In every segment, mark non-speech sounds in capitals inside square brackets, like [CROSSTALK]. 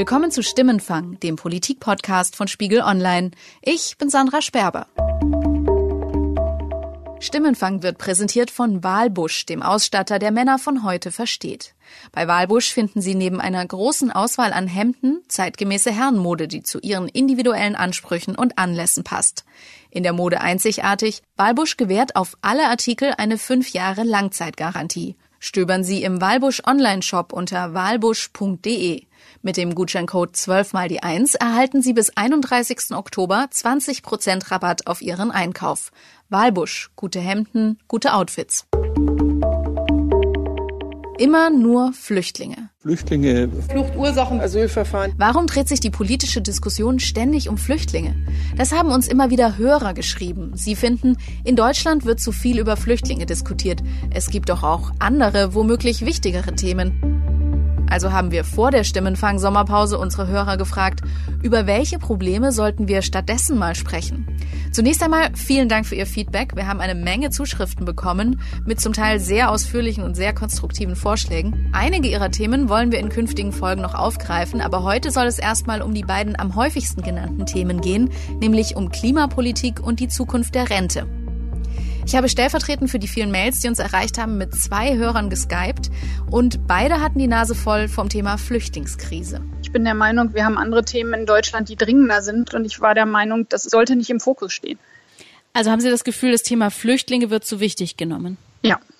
Willkommen zu Stimmenfang, dem Politik-Podcast von Spiegel Online. Ich bin Sandra Sperber. Stimmenfang wird präsentiert von Walbusch, dem Ausstatter, der Männer von heute versteht. Bei Walbusch finden Sie neben einer großen Auswahl an Hemden zeitgemäße Herrenmode, die zu Ihren individuellen Ansprüchen und Anlässen passt. In der Mode einzigartig, Walbusch gewährt auf alle Artikel eine fünf Jahre Langzeitgarantie. Stöbern Sie im Walbusch Online-Shop unter walbusch.de. Mit dem Gutscheincode 12 mal die 1 erhalten Sie bis 31. Oktober 20% Rabatt auf Ihren Einkauf. Walbusch, gute Hemden, gute Outfits. Immer nur Flüchtlinge. Flüchtlinge, Fluchtursachen, Asylverfahren. Warum dreht sich die politische Diskussion ständig um Flüchtlinge? Das haben uns immer wieder Hörer geschrieben. Sie finden, in Deutschland wird zu viel über Flüchtlinge diskutiert. Es gibt doch auch andere, womöglich wichtigere Themen. Also haben wir vor der Stimmenfang-Sommerpause unsere Hörer gefragt, über welche Probleme sollten wir stattdessen mal sprechen. Zunächst einmal vielen Dank für Ihr Feedback. Wir haben eine Menge Zuschriften bekommen mit zum Teil sehr ausführlichen und sehr konstruktiven Vorschlägen. Einige Ihrer Themen wollen wir in künftigen Folgen noch aufgreifen, aber heute soll es erstmal um die beiden am häufigsten genannten Themen gehen, nämlich um Klimapolitik und die Zukunft der Rente. Ich habe stellvertretend für die vielen Mails, die uns erreicht haben, mit zwei Hörern geskypt und beide hatten die Nase voll vom Thema Flüchtlingskrise. Ich bin der Meinung, wir haben andere Themen in Deutschland, die dringender sind und ich war der Meinung, das sollte nicht im Fokus stehen. Also haben Sie das Gefühl, das Thema Flüchtlinge wird zu wichtig genommen?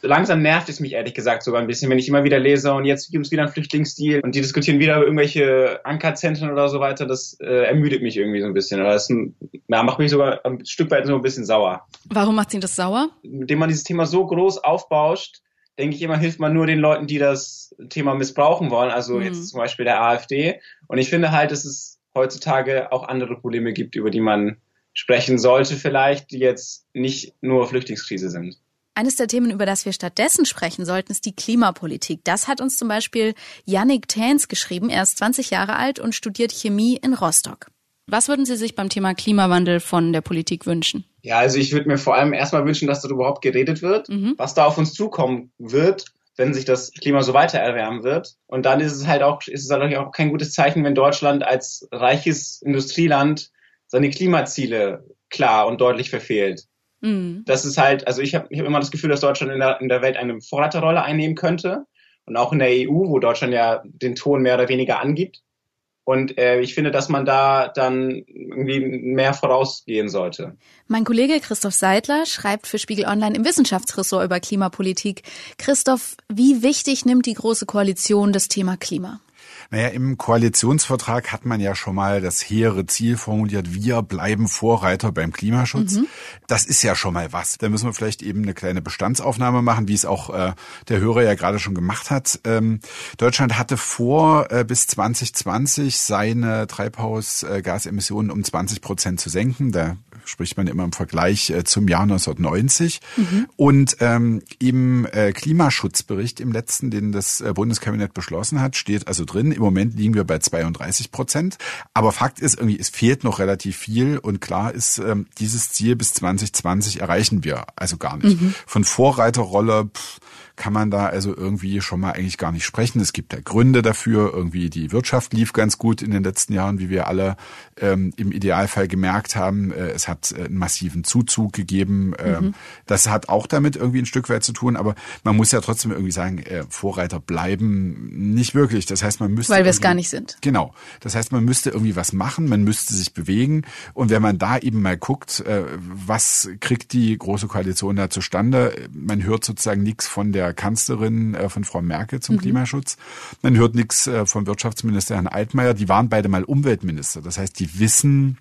Langsam nervt es mich ehrlich gesagt sogar ein bisschen, wenn ich immer wieder lese und jetzt gibt es wieder einen Flüchtlingsdeal und die diskutieren wieder über irgendwelche Ankerzentren oder so weiter. Das äh, ermüdet mich irgendwie so ein bisschen. Oder das ja, macht mich sogar ein Stück weit so ein bisschen sauer. Warum macht Sie das sauer? Indem man dieses Thema so groß aufbauscht, denke ich immer, hilft man nur den Leuten, die das Thema missbrauchen wollen. Also mhm. jetzt zum Beispiel der AfD. Und ich finde halt, dass es heutzutage auch andere Probleme gibt, über die man sprechen sollte vielleicht, die jetzt nicht nur Flüchtlingskrise sind. Eines der Themen, über das wir stattdessen sprechen sollten, ist die Klimapolitik. Das hat uns zum Beispiel Yannick Täns geschrieben. Er ist 20 Jahre alt und studiert Chemie in Rostock. Was würden Sie sich beim Thema Klimawandel von der Politik wünschen? Ja, also ich würde mir vor allem erstmal wünschen, dass darüber überhaupt geredet wird, mhm. was da auf uns zukommen wird, wenn sich das Klima so weiter erwärmen wird. Und dann ist es halt auch, ist es halt auch kein gutes Zeichen, wenn Deutschland als reiches Industrieland seine Klimaziele klar und deutlich verfehlt. Mhm. Das ist halt, also ich habe ich hab immer das Gefühl, dass Deutschland in der, in der Welt eine Vorreiterrolle einnehmen könnte. Und auch in der EU, wo Deutschland ja den Ton mehr oder weniger angibt. Und äh, ich finde, dass man da dann irgendwie mehr vorausgehen sollte. Mein Kollege Christoph Seidler schreibt für Spiegel Online im Wissenschaftsressort über Klimapolitik. Christoph, wie wichtig nimmt die Große Koalition das Thema Klima? Naja, im Koalitionsvertrag hat man ja schon mal das hehre Ziel formuliert, wir bleiben Vorreiter beim Klimaschutz. Mhm. Das ist ja schon mal was. Da müssen wir vielleicht eben eine kleine Bestandsaufnahme machen, wie es auch äh, der Hörer ja gerade schon gemacht hat. Ähm, Deutschland hatte vor, äh, bis 2020 seine Treibhausgasemissionen um 20 Prozent zu senken. Da spricht man immer im Vergleich äh, zum Jahr 1990. Mhm. Und ähm, im äh, Klimaschutzbericht im letzten, den das äh, Bundeskabinett beschlossen hat, steht also drin, im Moment liegen wir bei 32 Prozent. Aber Fakt ist irgendwie, es fehlt noch relativ viel und klar ist, ähm, dieses Ziel bis 2020 erreichen wir also gar nicht. Mhm. Von Vorreiterrolle pff, kann man da also irgendwie schon mal eigentlich gar nicht sprechen. Es gibt ja Gründe dafür. Irgendwie die Wirtschaft lief ganz gut in den letzten Jahren, wie wir alle ähm, im Idealfall gemerkt haben. Äh, es hat äh, einen massiven Zuzug gegeben. Ähm, mhm. Das hat auch damit irgendwie ein Stück weit zu tun. Aber man muss ja trotzdem irgendwie sagen, äh, Vorreiter bleiben nicht wirklich. Das heißt, man müsste weil wir es gar nicht sind. Genau. Das heißt, man müsste irgendwie was machen. Man müsste sich bewegen. Und wenn man da eben mal guckt, äh, was kriegt die große Koalition da zustande? Man hört sozusagen nichts von der Kanzlerin äh, von Frau Merkel zum mhm. Klimaschutz. Man hört nichts äh, vom Wirtschaftsminister Herrn Altmaier. Die waren beide mal Umweltminister. Das heißt, die wissen,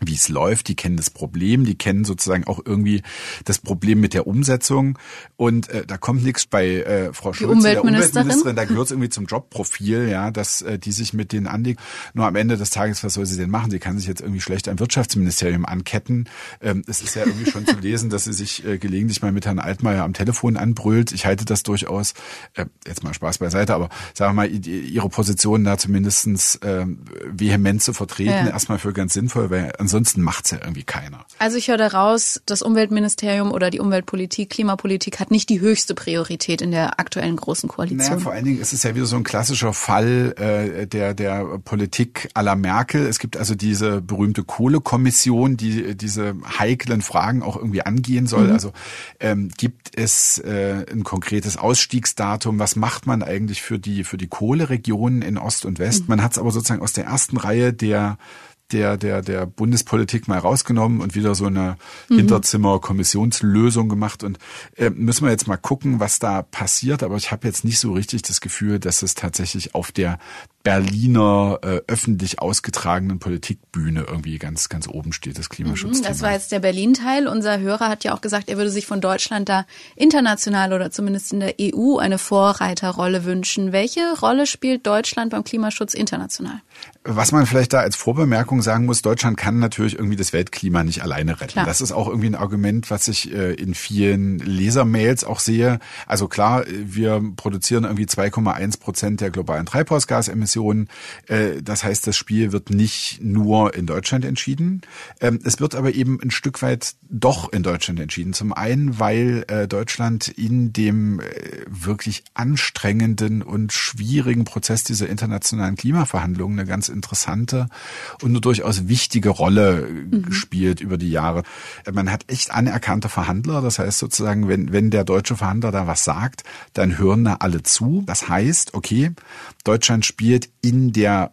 wie es läuft, die kennen das Problem, die kennen sozusagen auch irgendwie das Problem mit der Umsetzung und äh, da kommt nichts bei äh, Frau Schulze, Umweltministerin. der Umweltministerin, da gehört es irgendwie zum Jobprofil, ja, dass äh, die sich mit denen anlegt. Nur am Ende des Tages, was soll sie denn machen? Sie kann sich jetzt irgendwie schlecht am Wirtschaftsministerium anketten. Ähm, es ist ja irgendwie schon zu lesen, dass sie sich äh, gelegentlich mal mit Herrn Altmaier am Telefon anbrüllt. Ich halte das durchaus, äh, jetzt mal Spaß beiseite, aber sagen wir mal, ihre Position da zumindestens äh, vehement zu vertreten, ja. erstmal für ganz sinnvoll, weil ansonsten macht's ja irgendwie keiner. Also ich höre daraus, das Umweltministerium oder die Umweltpolitik, Klimapolitik hat nicht die höchste Priorität in der aktuellen großen Koalition. Naja, vor allen Dingen ist es ja wieder so ein klassischer Fall äh, der, der Politik aller Merkel. Es gibt also diese berühmte Kohlekommission, die diese heiklen Fragen auch irgendwie angehen soll. Mhm. Also ähm, gibt es äh, ein konkretes Ausstiegsdatum? Was macht man eigentlich für die, für die Kohleregionen in Ost und West? Mhm. Man hat es aber sozusagen aus der ersten Reihe der der, der, der Bundespolitik mal rausgenommen und wieder so eine mhm. Hinterzimmer-Kommissionslösung gemacht. Und äh, müssen wir jetzt mal gucken, was da passiert. Aber ich habe jetzt nicht so richtig das Gefühl, dass es tatsächlich auf der Berliner äh, öffentlich ausgetragenen Politikbühne irgendwie ganz, ganz oben steht, das Klimaschutz. Das war jetzt der Berlin-Teil. Unser Hörer hat ja auch gesagt, er würde sich von Deutschland da international oder zumindest in der EU eine Vorreiterrolle wünschen. Welche Rolle spielt Deutschland beim Klimaschutz international? Was man vielleicht da als Vorbemerkung sagen muss, Deutschland kann natürlich irgendwie das Weltklima nicht alleine retten. Klar. Das ist auch irgendwie ein Argument, was ich äh, in vielen Lesermails auch sehe. Also klar, wir produzieren irgendwie 2,1 Prozent der globalen Treibhausgasemissionen. Äh, das heißt, das Spiel wird nicht nur in Deutschland entschieden. Ähm, es wird aber eben ein Stück weit doch in Deutschland entschieden. Zum einen, weil äh, Deutschland in dem äh, wirklich anstrengenden und schwierigen Prozess dieser internationalen Klimaverhandlungen eine ganz interessante und durchaus wichtige Rolle mhm. spielt über die Jahre. Man hat echt anerkannte Verhandler. Das heißt sozusagen, wenn, wenn der deutsche Verhandler da was sagt, dann hören da alle zu. Das heißt, okay, Deutschland spielt in der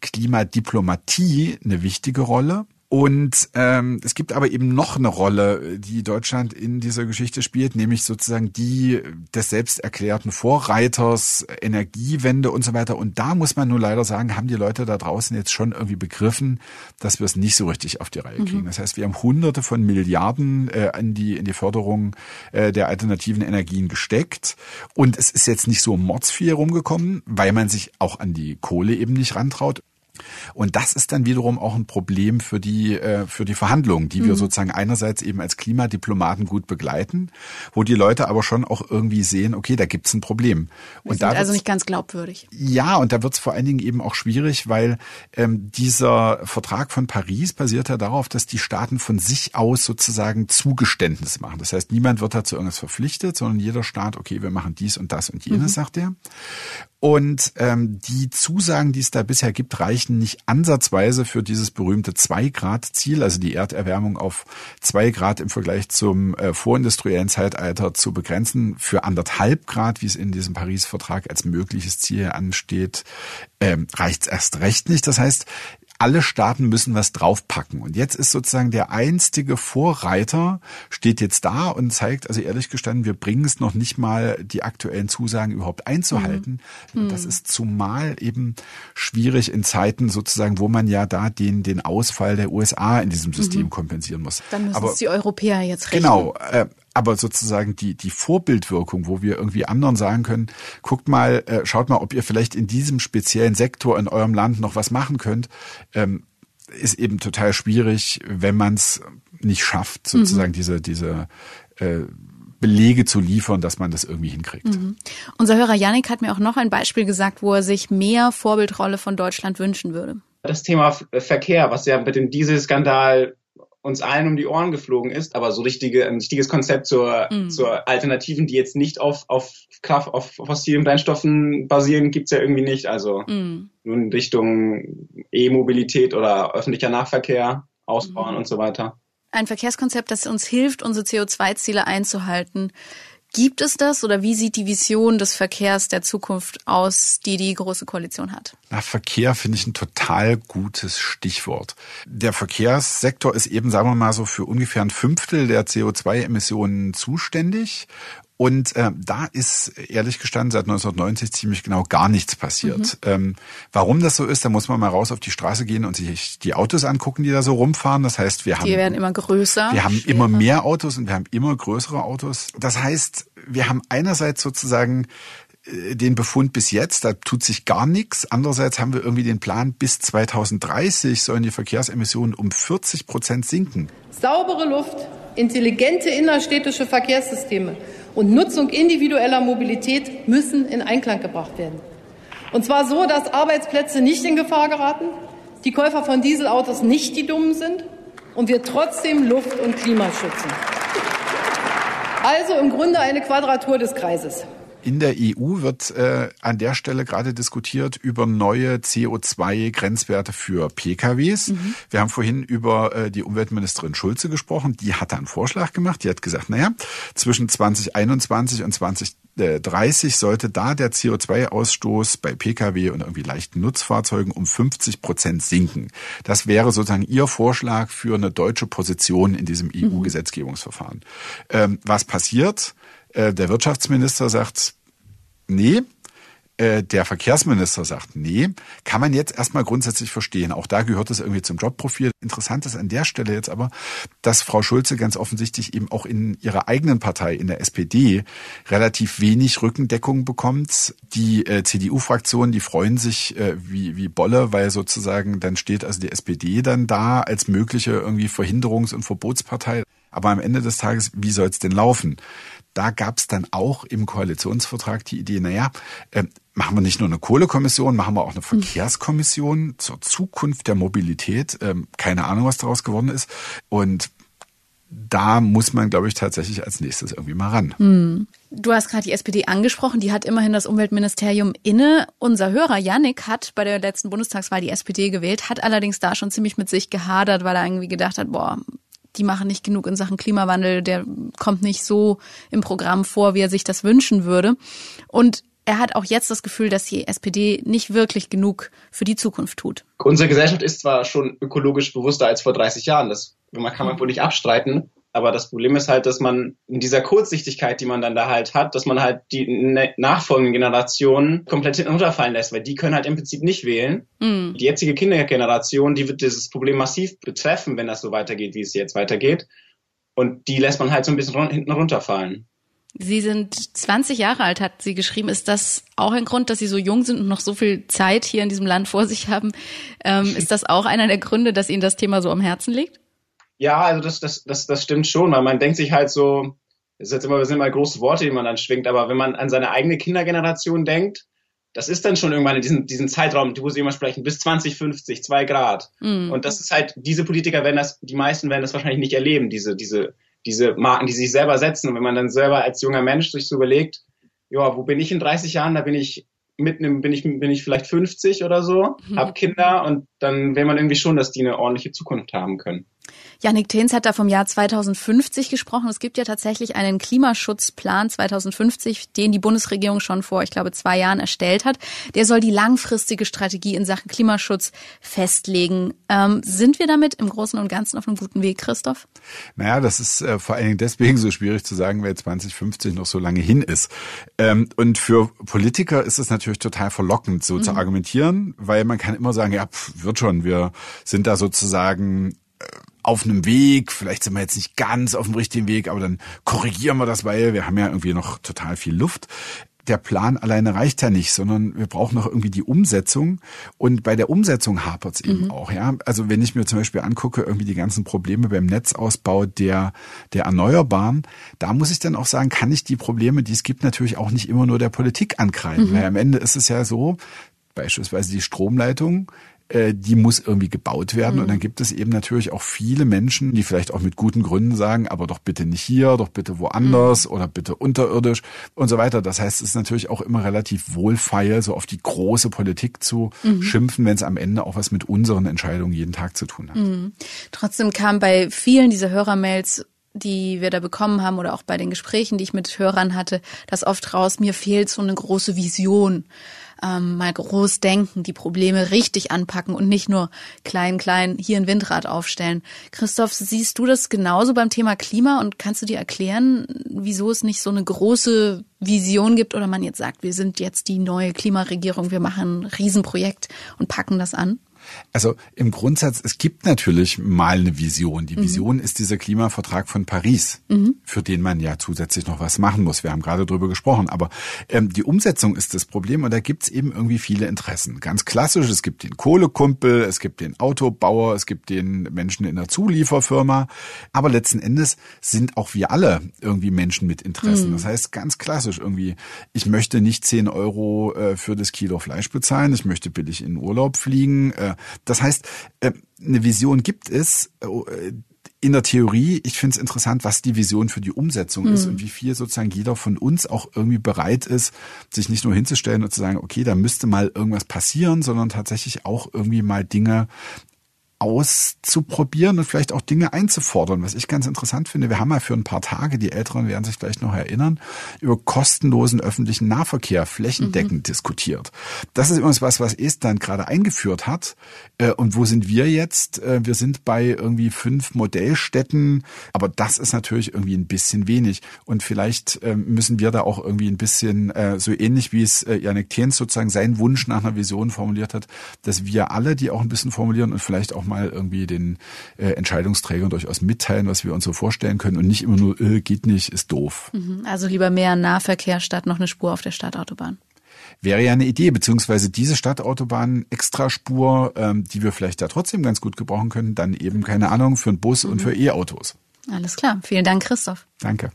Klimadiplomatie eine wichtige Rolle. Und ähm, es gibt aber eben noch eine Rolle, die Deutschland in dieser Geschichte spielt, nämlich sozusagen die des selbst erklärten Vorreiters, Energiewende und so weiter. Und da muss man nur leider sagen, haben die Leute da draußen jetzt schon irgendwie begriffen, dass wir es nicht so richtig auf die Reihe kriegen. Mhm. Das heißt, wir haben Hunderte von Milliarden äh, in die in die Förderung äh, der alternativen Energien gesteckt. Und es ist jetzt nicht so mordsviel rumgekommen, weil man sich auch an die Kohle eben nicht rantraut. Und das ist dann wiederum auch ein Problem für die, äh, für die Verhandlungen, die wir mhm. sozusagen einerseits eben als Klimadiplomaten gut begleiten, wo die Leute aber schon auch irgendwie sehen, okay, da gibt's ein Problem. Wir und da also nicht ganz glaubwürdig. Ja, und da wird's vor allen Dingen eben auch schwierig, weil ähm, dieser Vertrag von Paris basiert ja darauf, dass die Staaten von sich aus sozusagen Zugeständnisse machen. Das heißt, niemand wird dazu irgendwas verpflichtet, sondern jeder Staat, okay, wir machen dies und das und jenes, mhm. sagt er. Und ähm, die Zusagen, die es da bisher gibt, reichen nicht ansatzweise für dieses berühmte Zwei-Grad-Ziel, also die Erderwärmung auf zwei Grad im Vergleich zum äh, vorindustriellen Zeitalter zu begrenzen. Für anderthalb Grad, wie es in diesem Paris-Vertrag als mögliches Ziel ansteht, ähm, reicht es erst recht nicht. Das heißt, alle Staaten müssen was draufpacken. Und jetzt ist sozusagen der einstige Vorreiter, steht jetzt da und zeigt, also ehrlich gestanden, wir bringen es noch nicht mal, die aktuellen Zusagen überhaupt einzuhalten. Mhm. Das ist zumal eben schwierig in Zeiten sozusagen, wo man ja da den, den Ausfall der USA in diesem System mhm. kompensieren muss. Dann müssen Aber, es die Europäer jetzt rechnen. Genau. Äh, aber sozusagen die, die Vorbildwirkung, wo wir irgendwie anderen sagen können, guckt mal, äh, schaut mal, ob ihr vielleicht in diesem speziellen Sektor in eurem Land noch was machen könnt, ähm, ist eben total schwierig, wenn man es nicht schafft, sozusagen mhm. diese, diese äh, Belege zu liefern, dass man das irgendwie hinkriegt. Mhm. Unser Hörer Yannick hat mir auch noch ein Beispiel gesagt, wo er sich mehr Vorbildrolle von Deutschland wünschen würde. Das Thema Verkehr, was ja mit dem Dieselskandal uns allen um die Ohren geflogen ist, aber so richtige, ein richtiges Konzept zur, mm. zur Alternativen, die jetzt nicht auf, auf auf fossilen Brennstoffen basieren, gibt's ja irgendwie nicht. Also mm. nur in Richtung E-Mobilität oder öffentlicher Nahverkehr ausbauen mm. und so weiter. Ein Verkehrskonzept, das uns hilft, unsere CO2-Ziele einzuhalten. Gibt es das oder wie sieht die Vision des Verkehrs der Zukunft aus, die die Große Koalition hat? Na, Verkehr finde ich ein total gutes Stichwort. Der Verkehrssektor ist eben, sagen wir mal so, für ungefähr ein Fünftel der CO2-Emissionen zuständig und äh, da ist ehrlich gestanden seit 1990 ziemlich genau gar nichts passiert. Mhm. Ähm, warum das so ist, da muss man mal raus auf die Straße gehen und sich die Autos angucken, die da so rumfahren. Das heißt, wir haben die werden immer größer. Wir haben schwerer. immer mehr Autos und wir haben immer größere Autos. Das heißt, wir haben einerseits sozusagen äh, den Befund bis jetzt, da tut sich gar nichts. Andererseits haben wir irgendwie den Plan, bis 2030 sollen die Verkehrsemissionen um 40 Prozent sinken. Saubere Luft, intelligente innerstädtische Verkehrssysteme und Nutzung individueller Mobilität müssen in Einklang gebracht werden. Und zwar so, dass Arbeitsplätze nicht in Gefahr geraten, die Käufer von Dieselautos nicht die Dummen sind und wir trotzdem Luft und Klima schützen. Also im Grunde eine Quadratur des Kreises. In der EU wird äh, an der Stelle gerade diskutiert über neue CO2-Grenzwerte für PKWs. Mhm. Wir haben vorhin über äh, die Umweltministerin Schulze gesprochen. Die hat einen Vorschlag gemacht. Die hat gesagt, naja, zwischen 2021 und 2030 sollte da der CO2-Ausstoß bei Pkw und irgendwie leichten Nutzfahrzeugen um 50 Prozent sinken. Das wäre sozusagen ihr Vorschlag für eine deutsche Position in diesem EU-Gesetzgebungsverfahren. Ähm, was passiert? Äh, der Wirtschaftsminister sagt, nee, äh, der Verkehrsminister sagt, nee, kann man jetzt erstmal grundsätzlich verstehen. Auch da gehört es irgendwie zum Jobprofil. Interessant ist an der Stelle jetzt aber, dass Frau Schulze ganz offensichtlich eben auch in ihrer eigenen Partei, in der SPD, relativ wenig Rückendeckung bekommt. Die äh, CDU-Fraktionen, die freuen sich äh, wie, wie Bolle, weil sozusagen dann steht also die SPD dann da als mögliche irgendwie Verhinderungs- und Verbotspartei. Aber am Ende des Tages, wie soll es denn laufen? Da gab es dann auch im Koalitionsvertrag die Idee, naja, äh, machen wir nicht nur eine Kohlekommission, machen wir auch eine Verkehrskommission zur Zukunft der Mobilität. Ähm, keine Ahnung, was daraus geworden ist. Und da muss man, glaube ich, tatsächlich als nächstes irgendwie mal ran. Hm. Du hast gerade die SPD angesprochen, die hat immerhin das Umweltministerium inne. Unser Hörer Yannick hat bei der letzten Bundestagswahl die SPD gewählt, hat allerdings da schon ziemlich mit sich gehadert, weil er irgendwie gedacht hat, boah, die machen nicht genug in Sachen Klimawandel, der kommt nicht so im Programm vor, wie er sich das wünschen würde. Und er hat auch jetzt das Gefühl, dass die SPD nicht wirklich genug für die Zukunft tut. Unsere Gesellschaft ist zwar schon ökologisch bewusster als vor 30 Jahren, das kann man wohl nicht abstreiten, aber das Problem ist halt, dass man in dieser Kurzsichtigkeit, die man dann da halt hat, dass man halt die nachfolgenden Generationen komplett hinten runterfallen lässt, weil die können halt im Prinzip nicht wählen. Mhm. Die jetzige Kindergeneration, die wird dieses Problem massiv betreffen, wenn das so weitergeht, wie es jetzt weitergeht. Und die lässt man halt so ein bisschen hinten runterfallen. Sie sind 20 Jahre alt, hat sie geschrieben. Ist das auch ein Grund, dass Sie so jung sind und noch so viel Zeit hier in diesem Land vor sich haben? Ähm, [LAUGHS] ist das auch einer der Gründe, dass Ihnen das Thema so am Herzen liegt? Ja, also das, das, das, das stimmt schon, weil man denkt sich halt so, das ist jetzt immer, das sind immer große Worte, die man dann schwingt, aber wenn man an seine eigene Kindergeneration denkt, das ist dann schon irgendwann in diesem, diesem Zeitraum, wo sie immer sprechen, bis 2050, zwei Grad. Mhm. Und das ist halt, diese Politiker werden das, die meisten werden das wahrscheinlich nicht erleben, diese, diese, diese Marken, die sich selber setzen. Und wenn man dann selber als junger Mensch sich so überlegt, ja, wo bin ich in 30 Jahren? Da bin ich mitten im, bin ich, bin ich vielleicht 50 oder so, mhm. habe Kinder und dann will man irgendwie schon, dass die eine ordentliche Zukunft haben können. Janik Tehns hat da vom Jahr 2050 gesprochen. Es gibt ja tatsächlich einen Klimaschutzplan 2050, den die Bundesregierung schon vor, ich glaube, zwei Jahren erstellt hat. Der soll die langfristige Strategie in Sachen Klimaschutz festlegen. Ähm, sind wir damit im Großen und Ganzen auf einem guten Weg, Christoph? Naja, das ist äh, vor allen Dingen deswegen so schwierig zu sagen, weil 2050 noch so lange hin ist. Ähm, und für Politiker ist es natürlich total verlockend, so mhm. zu argumentieren, weil man kann immer sagen, ja, pff, wird schon, wir sind da sozusagen auf einem Weg, vielleicht sind wir jetzt nicht ganz auf dem richtigen Weg, aber dann korrigieren wir das, weil wir haben ja irgendwie noch total viel Luft. Der Plan alleine reicht ja nicht, sondern wir brauchen noch irgendwie die Umsetzung. Und bei der Umsetzung hapert es eben mhm. auch. Ja, also wenn ich mir zum Beispiel angucke, irgendwie die ganzen Probleme beim Netzausbau der der Erneuerbaren, da muss ich dann auch sagen, kann ich die Probleme, die es gibt, natürlich auch nicht immer nur der Politik ankreiden. Mhm. Weil am Ende ist es ja so, beispielsweise die Stromleitung, äh, die muss irgendwie gebaut werden. Mhm. Und dann gibt es eben natürlich auch viele Menschen, die vielleicht auch mit guten Gründen sagen, aber doch bitte nicht hier, doch bitte woanders mhm. oder bitte unterirdisch und so weiter. Das heißt, es ist natürlich auch immer relativ wohlfeil, so auf die große Politik zu mhm. schimpfen, wenn es am Ende auch was mit unseren Entscheidungen jeden Tag zu tun hat. Mhm. Trotzdem kam bei vielen dieser Hörermails die wir da bekommen haben oder auch bei den Gesprächen, die ich mit Hörern hatte, das oft raus, mir fehlt so eine große Vision ähm, mal groß denken, die Probleme richtig anpacken und nicht nur klein, klein hier ein Windrad aufstellen. Christoph, siehst du das genauso beim Thema Klima und kannst du dir erklären, wieso es nicht so eine große Vision gibt oder man jetzt sagt, wir sind jetzt die neue Klimaregierung, wir machen ein Riesenprojekt und packen das an? Also im Grundsatz, es gibt natürlich mal eine Vision. Die mhm. Vision mhm. ist dieser Klimavertrag von Paris, mhm. für den man ja zusätzlich noch was machen muss. Wir haben gerade drüber gesprochen. Aber ähm, die Umsetzung ist das Problem und da gibt's eben irgendwie viele Interessen. Ganz klassisch, es gibt den Kohlekumpel, es gibt den Autobauer, es gibt den Menschen in der Zulieferfirma. Aber letzten Endes sind auch wir alle irgendwie Menschen mit Interessen. Mhm. Das heißt ganz klassisch irgendwie, ich möchte nicht 10 Euro äh, für das Kilo Fleisch bezahlen, ich möchte billig in Urlaub fliegen, äh, Das heißt, äh, eine Vision gibt es, äh, in der Theorie, ich finde es interessant, was die Vision für die Umsetzung mhm. ist und wie viel sozusagen jeder von uns auch irgendwie bereit ist, sich nicht nur hinzustellen und zu sagen, okay, da müsste mal irgendwas passieren, sondern tatsächlich auch irgendwie mal Dinge auszuprobieren und vielleicht auch Dinge einzufordern. Was ich ganz interessant finde, wir haben ja für ein paar Tage, die Älteren werden sich vielleicht noch erinnern, über kostenlosen öffentlichen Nahverkehr flächendeckend mhm. diskutiert. Das ist übrigens was, was Estland gerade eingeführt hat. Äh, und wo sind wir jetzt? Äh, wir sind bei irgendwie fünf Modellstädten, aber das ist natürlich irgendwie ein bisschen wenig. Und vielleicht ähm, müssen wir da auch irgendwie ein bisschen, äh, so ähnlich wie es Janik Thens sozusagen seinen Wunsch nach einer Vision formuliert hat, dass wir alle die auch ein bisschen formulieren und vielleicht auch mal irgendwie den äh, Entscheidungsträgern durchaus mitteilen, was wir uns so vorstellen können und nicht immer nur, äh, geht nicht, ist doof. Mhm. Also lieber mehr Nahverkehr statt noch eine Spur auf der Stadtautobahn. Wäre ja eine Idee, beziehungsweise diese Stadtautobahn Extraspur, ähm, die wir vielleicht da trotzdem ganz gut gebrauchen können, dann eben, keine Ahnung, für einen Bus mhm. und für E-Autos. Alles klar. Vielen Dank, Christoph. Danke.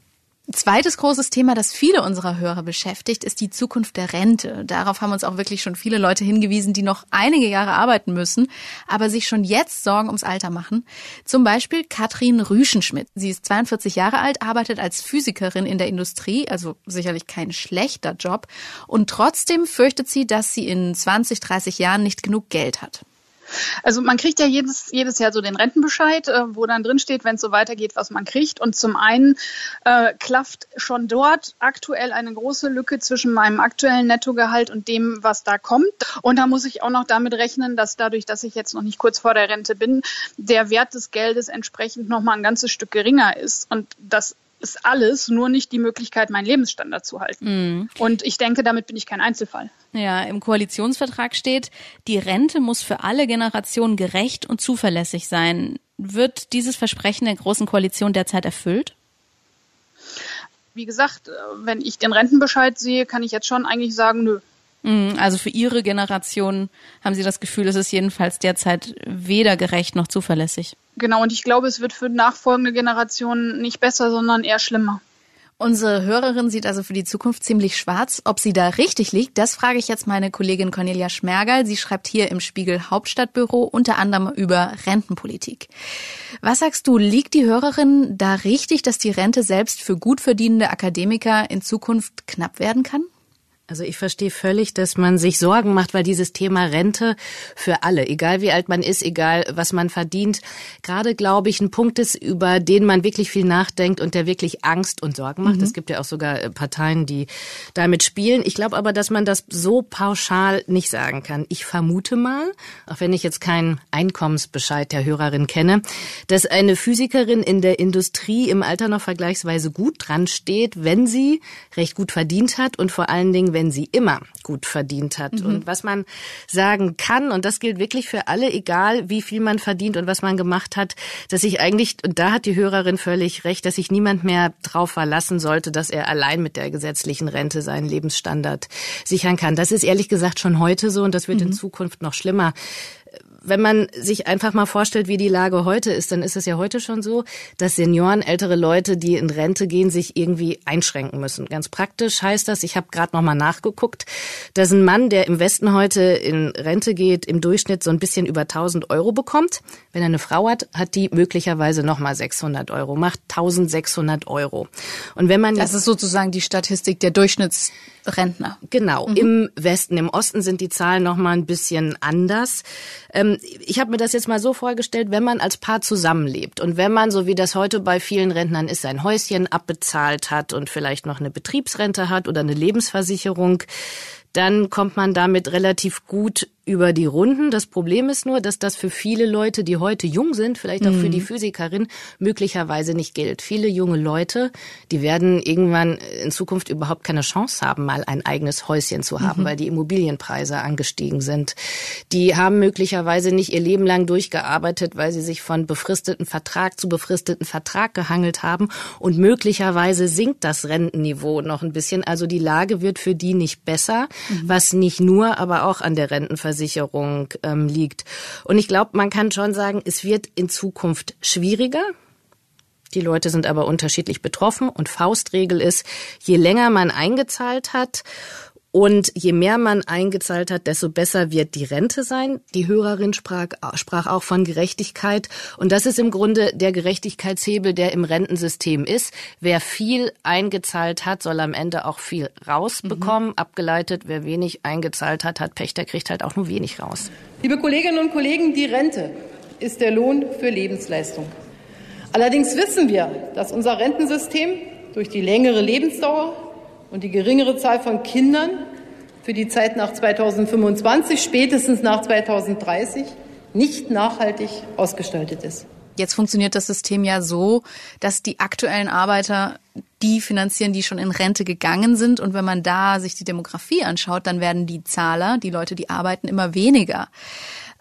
Zweites großes Thema, das viele unserer Hörer beschäftigt, ist die Zukunft der Rente. Darauf haben uns auch wirklich schon viele Leute hingewiesen, die noch einige Jahre arbeiten müssen, aber sich schon jetzt Sorgen ums Alter machen. Zum Beispiel Katrin Rüschenschmidt. Sie ist 42 Jahre alt, arbeitet als Physikerin in der Industrie, also sicherlich kein schlechter Job. Und trotzdem fürchtet sie, dass sie in 20, 30 Jahren nicht genug Geld hat. Also man kriegt ja jedes, jedes Jahr so den Rentenbescheid, äh, wo dann drin steht, wenn es so weitergeht, was man kriegt. Und zum einen äh, klafft schon dort aktuell eine große Lücke zwischen meinem aktuellen Nettogehalt und dem, was da kommt. Und da muss ich auch noch damit rechnen, dass dadurch, dass ich jetzt noch nicht kurz vor der Rente bin, der Wert des Geldes entsprechend noch mal ein ganzes Stück geringer ist. Und das ist alles, nur nicht die Möglichkeit, meinen Lebensstandard zu halten. Mm. Und ich denke, damit bin ich kein Einzelfall. Ja, im Koalitionsvertrag steht, die Rente muss für alle Generationen gerecht und zuverlässig sein. Wird dieses Versprechen der Großen Koalition derzeit erfüllt? Wie gesagt, wenn ich den Rentenbescheid sehe, kann ich jetzt schon eigentlich sagen, nö. Mm, also für Ihre Generation haben Sie das Gefühl, es ist jedenfalls derzeit weder gerecht noch zuverlässig. Genau, und ich glaube, es wird für nachfolgende Generationen nicht besser, sondern eher schlimmer. Unsere Hörerin sieht also für die Zukunft ziemlich schwarz. Ob sie da richtig liegt, das frage ich jetzt meine Kollegin Cornelia Schmergal. Sie schreibt hier im Spiegel Hauptstadtbüro unter anderem über Rentenpolitik. Was sagst du, liegt die Hörerin da richtig, dass die Rente selbst für gut verdienende Akademiker in Zukunft knapp werden kann? Also ich verstehe völlig, dass man sich Sorgen macht, weil dieses Thema Rente für alle, egal wie alt man ist, egal was man verdient, gerade glaube ich ein Punkt ist, über den man wirklich viel nachdenkt und der wirklich Angst und Sorgen macht. Mhm. Es gibt ja auch sogar äh, Parteien, die damit spielen. Ich glaube aber, dass man das so pauschal nicht sagen kann. Ich vermute mal, auch wenn ich jetzt keinen Einkommensbescheid der Hörerin kenne, dass eine Physikerin in der Industrie im Alter noch vergleichsweise gut dran steht, wenn sie recht gut verdient hat und vor allen Dingen, wenn sie immer gut verdient hat. Mhm. Und was man sagen kann, und das gilt wirklich für alle, egal wie viel man verdient und was man gemacht hat, dass ich eigentlich, und da hat die Hörerin völlig recht, dass sich niemand mehr drauf verlassen sollte, dass er allein mit der gesetzlichen Rente seinen Lebensstandard sichern kann. Das ist ehrlich gesagt schon heute so und das wird mhm. in Zukunft noch schlimmer wenn man sich einfach mal vorstellt, wie die Lage heute ist, dann ist es ja heute schon so, dass Senioren, ältere Leute, die in Rente gehen, sich irgendwie einschränken müssen. Ganz praktisch heißt das, ich habe gerade noch mal nachgeguckt, dass ein Mann, der im Westen heute in Rente geht, im Durchschnitt so ein bisschen über 1000 Euro bekommt. Wenn er eine Frau hat, hat die möglicherweise noch mal 600 Euro, macht 1600 Euro. Und wenn man das ist sozusagen die Statistik der Durchschnitts Rentner. Genau. Mhm. Im Westen, im Osten sind die Zahlen noch mal ein bisschen anders. Ähm, ich habe mir das jetzt mal so vorgestellt, wenn man als Paar zusammenlebt und wenn man, so wie das heute bei vielen Rentnern ist, sein Häuschen abbezahlt hat und vielleicht noch eine Betriebsrente hat oder eine Lebensversicherung, dann kommt man damit relativ gut über die Runden. Das Problem ist nur, dass das für viele Leute, die heute jung sind, vielleicht auch mhm. für die mhm. Physikerin, möglicherweise nicht gilt. Viele junge Leute, die werden irgendwann in Zukunft überhaupt keine Chance haben, mal ein eigenes Häuschen zu haben, mhm. weil die Immobilienpreise angestiegen sind. Die haben möglicherweise nicht ihr Leben lang durchgearbeitet, weil sie sich von befristeten Vertrag zu befristeten Vertrag gehangelt haben und möglicherweise sinkt das Rentenniveau noch ein bisschen. Also die Lage wird für die nicht besser, mhm. was nicht nur, aber auch an der Rentenversicherung Versicherung ähm, liegt. Und ich glaube, man kann schon sagen, es wird in Zukunft schwieriger. Die Leute sind aber unterschiedlich betroffen und Faustregel ist, je länger man eingezahlt hat, Und je mehr man eingezahlt hat, desto besser wird die Rente sein. Die Hörerin sprach, sprach auch von Gerechtigkeit. Und das ist im Grunde der Gerechtigkeitshebel, der im Rentensystem ist. Wer viel eingezahlt hat, soll am Ende auch viel rausbekommen. Mhm. Abgeleitet, wer wenig eingezahlt hat, hat Pech, der kriegt halt auch nur wenig raus. Liebe Kolleginnen und Kollegen, die Rente ist der Lohn für Lebensleistung. Allerdings wissen wir, dass unser Rentensystem durch die längere Lebensdauer und die geringere Zahl von Kindern für die Zeit nach 2025, spätestens nach 2030, nicht nachhaltig ausgestaltet ist. Jetzt funktioniert das System ja so, dass die aktuellen Arbeiter die finanzieren, die schon in Rente gegangen sind. Und wenn man da sich die Demografie anschaut, dann werden die Zahler, die Leute, die arbeiten, immer weniger.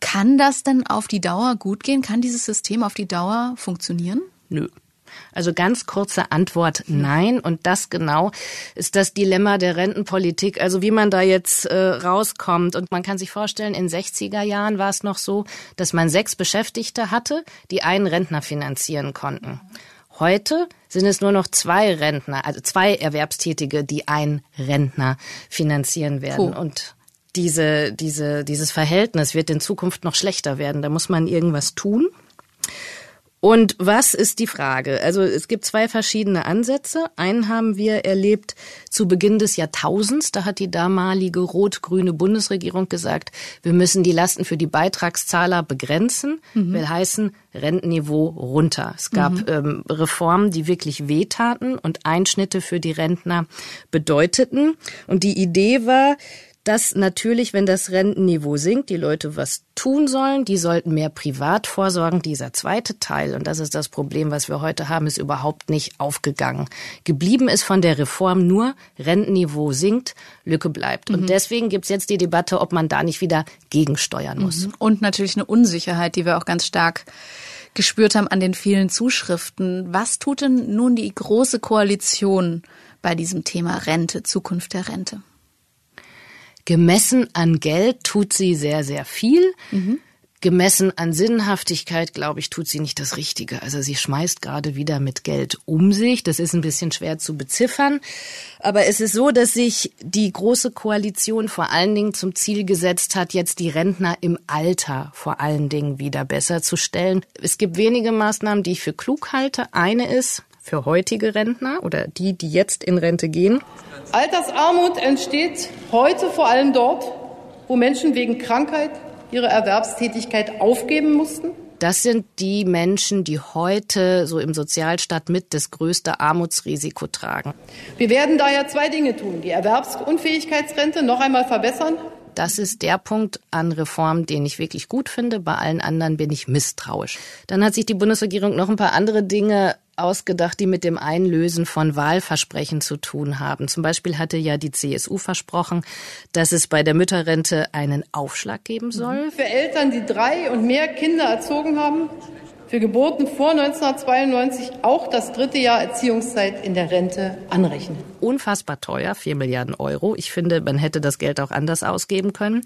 Kann das denn auf die Dauer gut gehen? Kann dieses System auf die Dauer funktionieren? Nö. Also ganz kurze Antwort nein. Und das genau ist das Dilemma der Rentenpolitik. Also wie man da jetzt äh, rauskommt. Und man kann sich vorstellen, in 60er Jahren war es noch so, dass man sechs Beschäftigte hatte, die einen Rentner finanzieren konnten. Heute sind es nur noch zwei Rentner, also zwei Erwerbstätige, die einen Rentner finanzieren werden. Puh. Und diese, diese, dieses Verhältnis wird in Zukunft noch schlechter werden. Da muss man irgendwas tun. Und was ist die Frage? Also es gibt zwei verschiedene Ansätze. Einen haben wir erlebt zu Beginn des Jahrtausends. Da hat die damalige rot-grüne Bundesregierung gesagt, wir müssen die Lasten für die Beitragszahler begrenzen. Mhm. Will heißen, Rentenniveau runter. Es gab mhm. ähm, Reformen, die wirklich wehtaten und Einschnitte für die Rentner bedeuteten. Und die Idee war, dass natürlich, wenn das Rentenniveau sinkt, die Leute was tun sollen. Die sollten mehr privat vorsorgen. Dieser zweite Teil, und das ist das Problem, was wir heute haben, ist überhaupt nicht aufgegangen. Geblieben ist von der Reform nur, Rentenniveau sinkt, Lücke bleibt. Mhm. Und deswegen gibt's jetzt die Debatte, ob man da nicht wieder gegensteuern muss. Mhm. Und natürlich eine Unsicherheit, die wir auch ganz stark gespürt haben an den vielen Zuschriften. Was tut denn nun die große Koalition bei diesem Thema Rente, Zukunft der Rente? Gemessen an Geld tut sie sehr, sehr viel. Mhm. Gemessen an Sinnhaftigkeit, glaube ich, tut sie nicht das Richtige. Also sie schmeißt gerade wieder mit Geld um sich. Das ist ein bisschen schwer zu beziffern. Aber es ist so, dass sich die Große Koalition vor allen Dingen zum Ziel gesetzt hat, jetzt die Rentner im Alter vor allen Dingen wieder besser zu stellen. Es gibt wenige Maßnahmen, die ich für klug halte. Eine ist, für heutige Rentner oder die, die jetzt in Rente gehen? Altersarmut entsteht heute vor allem dort, wo Menschen wegen Krankheit ihre Erwerbstätigkeit aufgeben mussten. Das sind die Menschen, die heute so im Sozialstaat mit das größte Armutsrisiko tragen. Wir werden daher zwei Dinge tun. Die Erwerbsunfähigkeitsrente noch einmal verbessern das ist der Punkt an Reform, den ich wirklich gut finde. Bei allen anderen bin ich misstrauisch. Dann hat sich die Bundesregierung noch ein paar andere Dinge ausgedacht, die mit dem Einlösen von Wahlversprechen zu tun haben. Zum Beispiel hatte ja die CSU versprochen, dass es bei der Mütterrente einen Aufschlag geben soll. Für Eltern, die drei und mehr Kinder erzogen haben, für Geburten vor 1992 auch das dritte Jahr Erziehungszeit in der Rente anrechnen. Unfassbar teuer, vier Milliarden Euro. Ich finde, man hätte das Geld auch anders ausgeben können.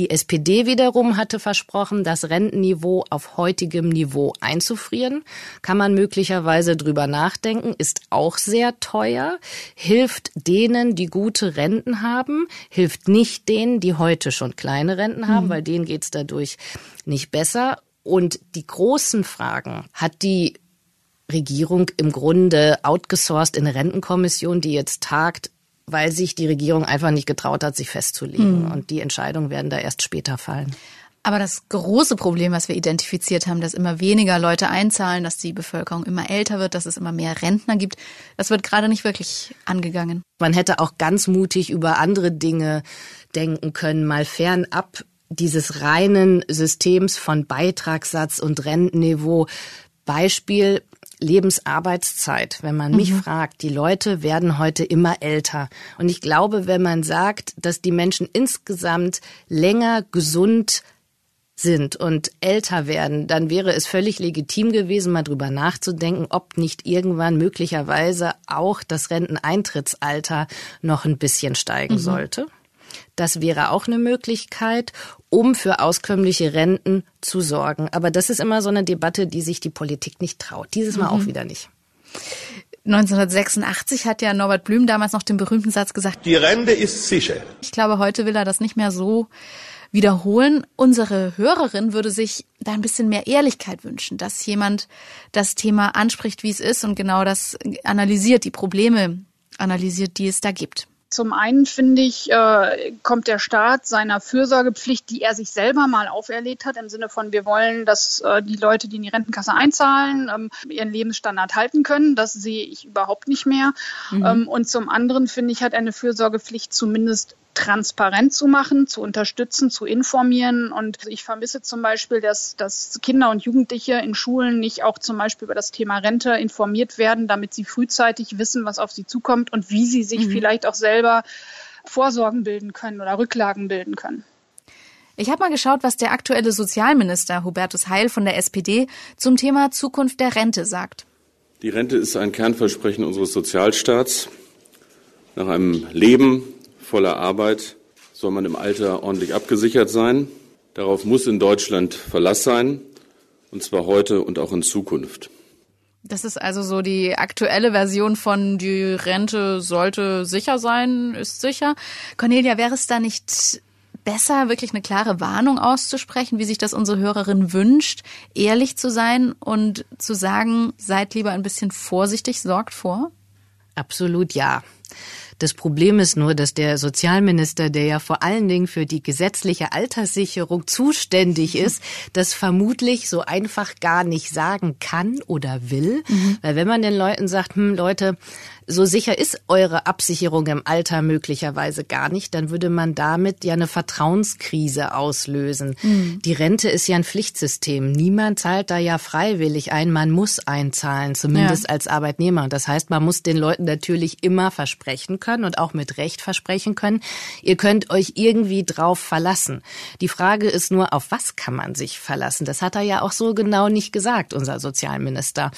Die SPD wiederum hatte versprochen, das Rentenniveau auf heutigem Niveau einzufrieren. Kann man möglicherweise drüber nachdenken, ist auch sehr teuer, hilft denen, die gute Renten haben, hilft nicht denen, die heute schon kleine Renten haben, mhm. weil denen geht's dadurch nicht besser. Und die großen Fragen hat die Regierung im Grunde outgesourced in eine Rentenkommission, die jetzt tagt, weil sich die Regierung einfach nicht getraut hat, sich festzulegen. Mhm. Und die Entscheidungen werden da erst später fallen. Aber das große Problem, was wir identifiziert haben, dass immer weniger Leute einzahlen, dass die Bevölkerung immer älter wird, dass es immer mehr Rentner gibt, das wird gerade nicht wirklich angegangen. Man hätte auch ganz mutig über andere Dinge denken können, mal fernab dieses reinen Systems von Beitragssatz und Rentenniveau. Beispiel Lebensarbeitszeit. Wenn man mich mhm. fragt, die Leute werden heute immer älter. Und ich glaube, wenn man sagt, dass die Menschen insgesamt länger gesund sind und älter werden, dann wäre es völlig legitim gewesen, mal drüber nachzudenken, ob nicht irgendwann möglicherweise auch das Renteneintrittsalter noch ein bisschen steigen mhm. sollte. Das wäre auch eine Möglichkeit, um für auskömmliche Renten zu sorgen. Aber das ist immer so eine Debatte, die sich die Politik nicht traut. Dieses Mal mhm. auch wieder nicht. 1986 hat ja Norbert Blüm damals noch den berühmten Satz gesagt, die Rente ist sicher. Ich glaube, heute will er das nicht mehr so wiederholen. Unsere Hörerin würde sich da ein bisschen mehr Ehrlichkeit wünschen, dass jemand das Thema anspricht, wie es ist und genau das analysiert, die Probleme analysiert, die es da gibt. Zum einen finde ich, äh, kommt der Staat seiner Fürsorgepflicht, die er sich selber mal auferlegt hat, im Sinne von, wir wollen, dass äh, die Leute, die in die Rentenkasse einzahlen, ähm, ihren Lebensstandard halten können. Das sehe ich überhaupt nicht mehr. Mhm. Ähm, und zum anderen finde ich, hat eine Fürsorgepflicht zumindest transparent zu machen, zu unterstützen, zu informieren. Und ich vermisse zum Beispiel, dass, dass Kinder und Jugendliche in Schulen nicht auch zum Beispiel über das Thema Rente informiert werden, damit sie frühzeitig wissen, was auf sie zukommt und wie sie sich mhm. vielleicht auch selber Vorsorgen bilden können oder Rücklagen bilden können. Ich habe mal geschaut, was der aktuelle Sozialminister Hubertus Heil von der SPD zum Thema Zukunft der Rente sagt. Die Rente ist ein Kernversprechen unseres Sozialstaats. Nach einem Leben voller Arbeit soll man im Alter ordentlich abgesichert sein. Darauf muss in Deutschland Verlass sein, und zwar heute und auch in Zukunft. Das ist also so die aktuelle Version von die Rente sollte sicher sein, ist sicher. Cornelia, wäre es da nicht besser, wirklich eine klare Warnung auszusprechen, wie sich das unsere Hörerin wünscht, ehrlich zu sein und zu sagen, seid lieber ein bisschen vorsichtig, sorgt vor? Absolut ja. Das Problem ist nur, dass der Sozialminister, der ja vor allen Dingen für die gesetzliche Alterssicherung zuständig ist, [LAUGHS] das vermutlich so einfach gar nicht sagen kann oder will. Mhm. Weil wenn man den Leuten sagt, hm, Leute, so sicher ist eure Absicherung im Alter möglicherweise gar nicht, dann würde man damit ja eine Vertrauenskrise auslösen. Mhm. Die Rente ist ja ein Pflichtsystem. Niemand zahlt da ja freiwillig ein. Man muss einzahlen, zumindest ja. als Arbeitnehmer. Das heißt, man muss den Leuten natürlich immer versprechen können und auch mit Recht versprechen können, ihr könnt euch irgendwie drauf verlassen. Die Frage ist nur, auf was kann man sich verlassen? Das hat er ja auch so genau nicht gesagt, unser Sozialminister.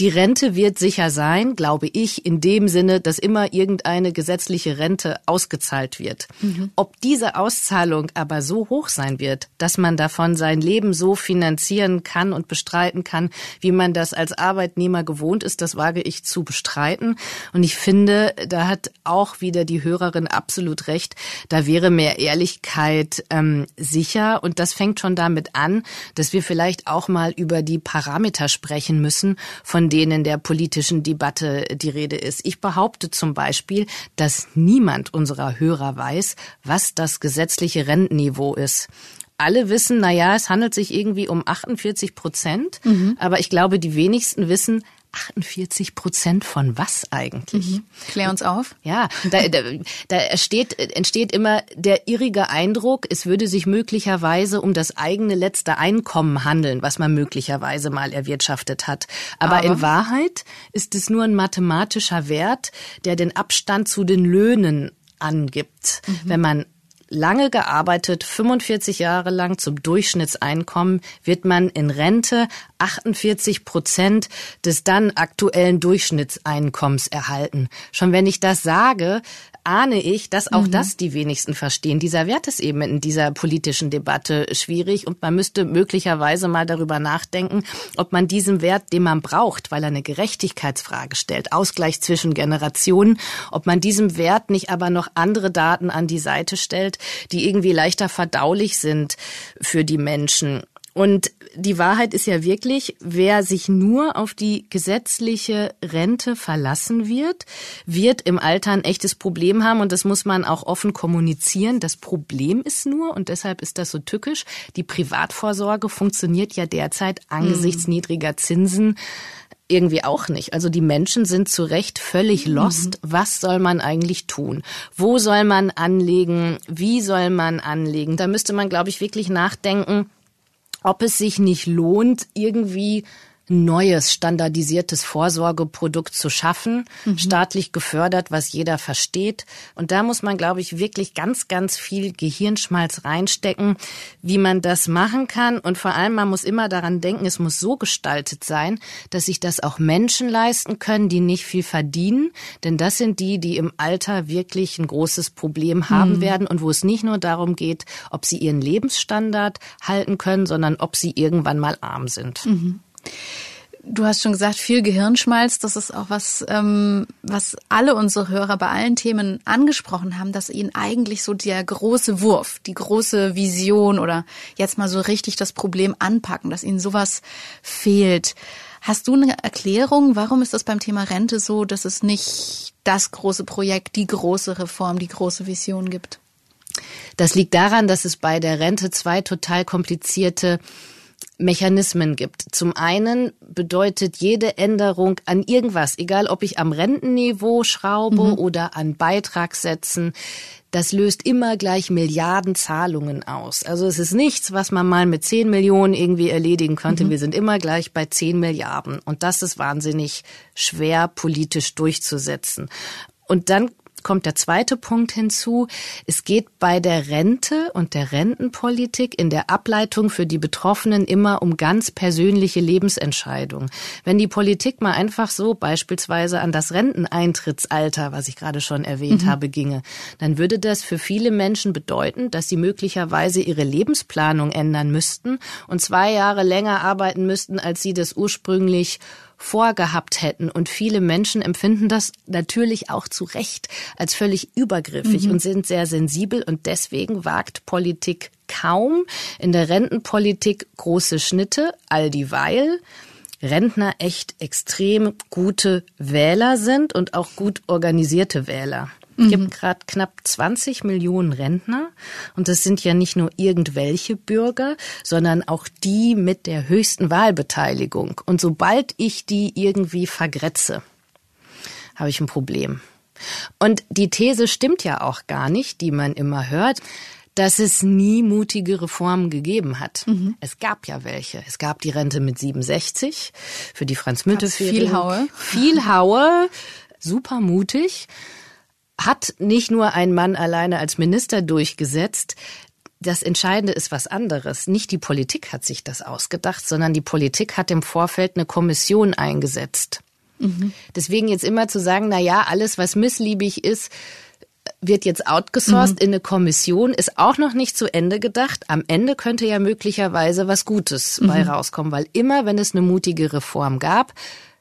Die Rente wird sicher sein, glaube ich, in dem Sinne, dass immer irgendeine gesetzliche Rente ausgezahlt wird. Mhm. Ob diese Auszahlung aber so hoch sein wird, dass man davon sein Leben so finanzieren kann und bestreiten kann, wie man das als Arbeitnehmer gewohnt ist, das wage ich zu bestreiten. Und ich finde, da hat auch wieder die Hörerin absolut recht. Da wäre mehr Ehrlichkeit ähm, sicher. Und das fängt schon damit an, dass wir vielleicht auch mal über die Parameter sprechen müssen, von von denen in der politischen Debatte die Rede ist. Ich behaupte zum Beispiel, dass niemand unserer Hörer weiß, was das gesetzliche Rentenniveau ist alle wissen, na ja, es handelt sich irgendwie um 48 Prozent, mhm. aber ich glaube, die wenigsten wissen, 48 Prozent von was eigentlich? Mhm. Klär uns auf. Ja, da, da, da entsteht, entsteht immer der irrige Eindruck, es würde sich möglicherweise um das eigene letzte Einkommen handeln, was man möglicherweise mal erwirtschaftet hat. Aber, Aber in Wahrheit ist es nur ein mathematischer Wert, der den Abstand zu den Löhnen angibt. Mhm. Wenn man lange gearbeitet, 45 Jahre lang zum Durchschnittseinkommen, wird man in Rente 48 Prozent des dann aktuellen Durchschnittseinkommens erhalten. Schon wenn ich das sage, ahne ich, dass auch mhm. das die wenigsten verstehen. Dieser Wert ist eben in dieser politischen Debatte schwierig und man müsste möglicherweise mal darüber nachdenken, ob man diesen Wert, den man braucht, weil er eine Gerechtigkeitsfrage stellt, Ausgleich zwischen Generationen, ob man diesem Wert nicht aber noch andere Daten an die Seite stellt, die irgendwie leichter verdaulich sind für die Menschen. Und die Wahrheit ist ja wirklich, wer sich nur auf die gesetzliche Rente verlassen wird, wird im Alter ein echtes Problem haben und das muss man auch offen kommunizieren. Das Problem ist nur, und deshalb ist das so tückisch, die Privatvorsorge funktioniert ja derzeit angesichts mhm. niedriger Zinsen irgendwie auch nicht. Also die Menschen sind zu Recht völlig mhm. lost. Mhm. Was soll man eigentlich tun? Wo soll man anlegen? Wie soll man anlegen? Da müsste man, glaube ich, wirklich nachdenken, ob es sich nicht lohnt, irgendwie neues standardisiertes Vorsorgeprodukt zu schaffen, mhm. staatlich gefördert, was jeder versteht. Und da muss man, glaube ich, wirklich ganz, ganz viel Gehirnschmalz reinstecken, wie man das machen kann. Und vor allem, man muss immer daran denken, es muss so gestaltet sein, dass sich das auch Menschen leisten können, die nicht viel verdienen. Denn das sind die, die im Alter wirklich ein großes Problem haben mhm. werden und wo es nicht nur darum geht, ob sie ihren Lebensstandard halten können, sondern ob sie irgendwann mal arm sind. Mhm. Du hast schon gesagt, viel Gehirnschmalz, das ist auch was, ähm, was alle unsere Hörer bei allen Themen angesprochen haben, dass ihnen eigentlich so der große Wurf, die große Vision oder jetzt mal so richtig das Problem anpacken, dass ihnen sowas fehlt. Hast du eine Erklärung, warum ist das beim Thema Rente so, dass es nicht das große Projekt, die große Reform, die große Vision gibt? Das liegt daran, dass es bei der Rente zwei total komplizierte Mechanismen gibt. Zum einen bedeutet jede Änderung an irgendwas, egal ob ich am Rentenniveau schraube mhm. oder an Beitragssätzen, das löst immer gleich Milliardenzahlungen aus. Also es ist nichts, was man mal mit 10 Millionen irgendwie erledigen könnte. Mhm. Wir sind immer gleich bei 10 Milliarden. Und das ist wahnsinnig schwer politisch durchzusetzen. Und dann kommt der zweite Punkt hinzu. Es geht bei der Rente und der Rentenpolitik in der Ableitung für die Betroffenen immer um ganz persönliche Lebensentscheidungen. Wenn die Politik mal einfach so beispielsweise an das Renteneintrittsalter, was ich gerade schon erwähnt mhm. habe, ginge, dann würde das für viele Menschen bedeuten, dass sie möglicherweise ihre Lebensplanung ändern müssten und zwei Jahre länger arbeiten müssten, als sie das ursprünglich vorgehabt hätten. Und viele Menschen empfinden das natürlich auch zu Recht als völlig übergriffig mhm. und sind sehr sensibel. Und deswegen wagt Politik kaum in der Rentenpolitik große Schnitte, all dieweil Rentner echt extrem gute Wähler sind und auch gut organisierte Wähler. Es gibt mhm. gerade knapp 20 Millionen Rentner und das sind ja nicht nur irgendwelche Bürger, sondern auch die mit der höchsten Wahlbeteiligung. Und sobald ich die irgendwie vergrätze, habe ich ein Problem. Und die These stimmt ja auch gar nicht, die man immer hört dass es nie mutige Reformen gegeben hat. Mhm. Es gab ja welche. Es gab die Rente mit 67 für die Franz Müntefering. Viel Haue. Viel Haue. Super mutig hat nicht nur ein Mann alleine als Minister durchgesetzt. Das Entscheidende ist was anderes. Nicht die Politik hat sich das ausgedacht, sondern die Politik hat im Vorfeld eine Kommission eingesetzt. Mhm. Deswegen jetzt immer zu sagen, na ja, alles was missliebig ist, wird jetzt outgesourced mhm. in eine Kommission, ist auch noch nicht zu Ende gedacht. Am Ende könnte ja möglicherweise was Gutes mhm. bei rauskommen, weil immer, wenn es eine mutige Reform gab,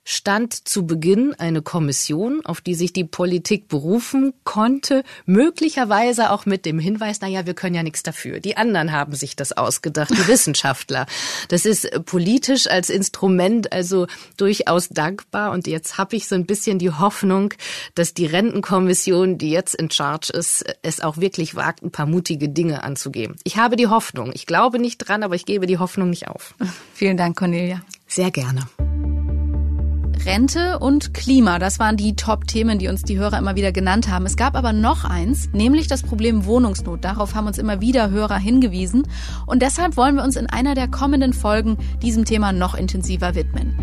stand zu Beginn eine Kommission, auf die sich die Politik berufen konnte, möglicherweise auch mit dem Hinweis, na ja, wir können ja nichts dafür. Die anderen haben sich das ausgedacht, die [LAUGHS] Wissenschaftler. Das ist politisch als Instrument also durchaus dankbar und jetzt habe ich so ein bisschen die Hoffnung, dass die Rentenkommission, die jetzt in Charge ist, es auch wirklich wagt, ein paar mutige Dinge anzugeben. Ich habe die Hoffnung. Ich glaube nicht dran, aber ich gebe die Hoffnung nicht auf. Vielen Dank, Cornelia. Sehr gerne. Rente und Klima, das waren die Top-Themen, die uns die Hörer immer wieder genannt haben. Es gab aber noch eins, nämlich das Problem Wohnungsnot. Darauf haben uns immer wieder Hörer hingewiesen. Und deshalb wollen wir uns in einer der kommenden Folgen diesem Thema noch intensiver widmen.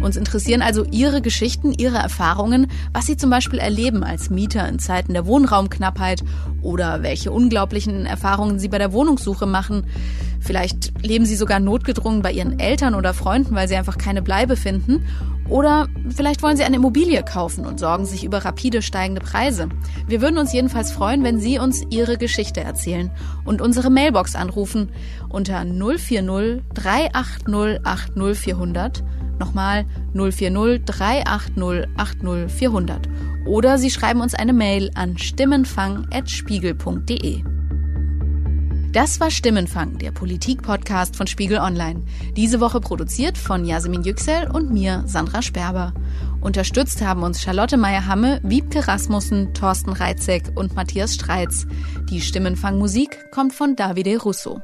Uns interessieren also Ihre Geschichten, Ihre Erfahrungen, was Sie zum Beispiel erleben als Mieter in Zeiten der Wohnraumknappheit oder welche unglaublichen Erfahrungen Sie bei der Wohnungssuche machen. Vielleicht leben Sie sogar notgedrungen bei Ihren Eltern oder Freunden, weil Sie einfach keine Bleibe finden. Oder vielleicht wollen Sie eine Immobilie kaufen und sorgen sich über rapide steigende Preise. Wir würden uns jedenfalls freuen, wenn Sie uns Ihre Geschichte erzählen und unsere Mailbox anrufen unter 040 380 80400. Nochmal 040 380 80400. Oder Sie schreiben uns eine Mail an stimmenfang.spiegel.de. Das war Stimmenfang, der Politik-Podcast von Spiegel Online. Diese Woche produziert von Jasmin Yüksel und mir, Sandra Sperber. Unterstützt haben uns Charlotte Meyer-Hamme, Wiebke Rasmussen, Thorsten Reitzek und Matthias Streitz. Die Stimmenfang-Musik kommt von Davide Russo.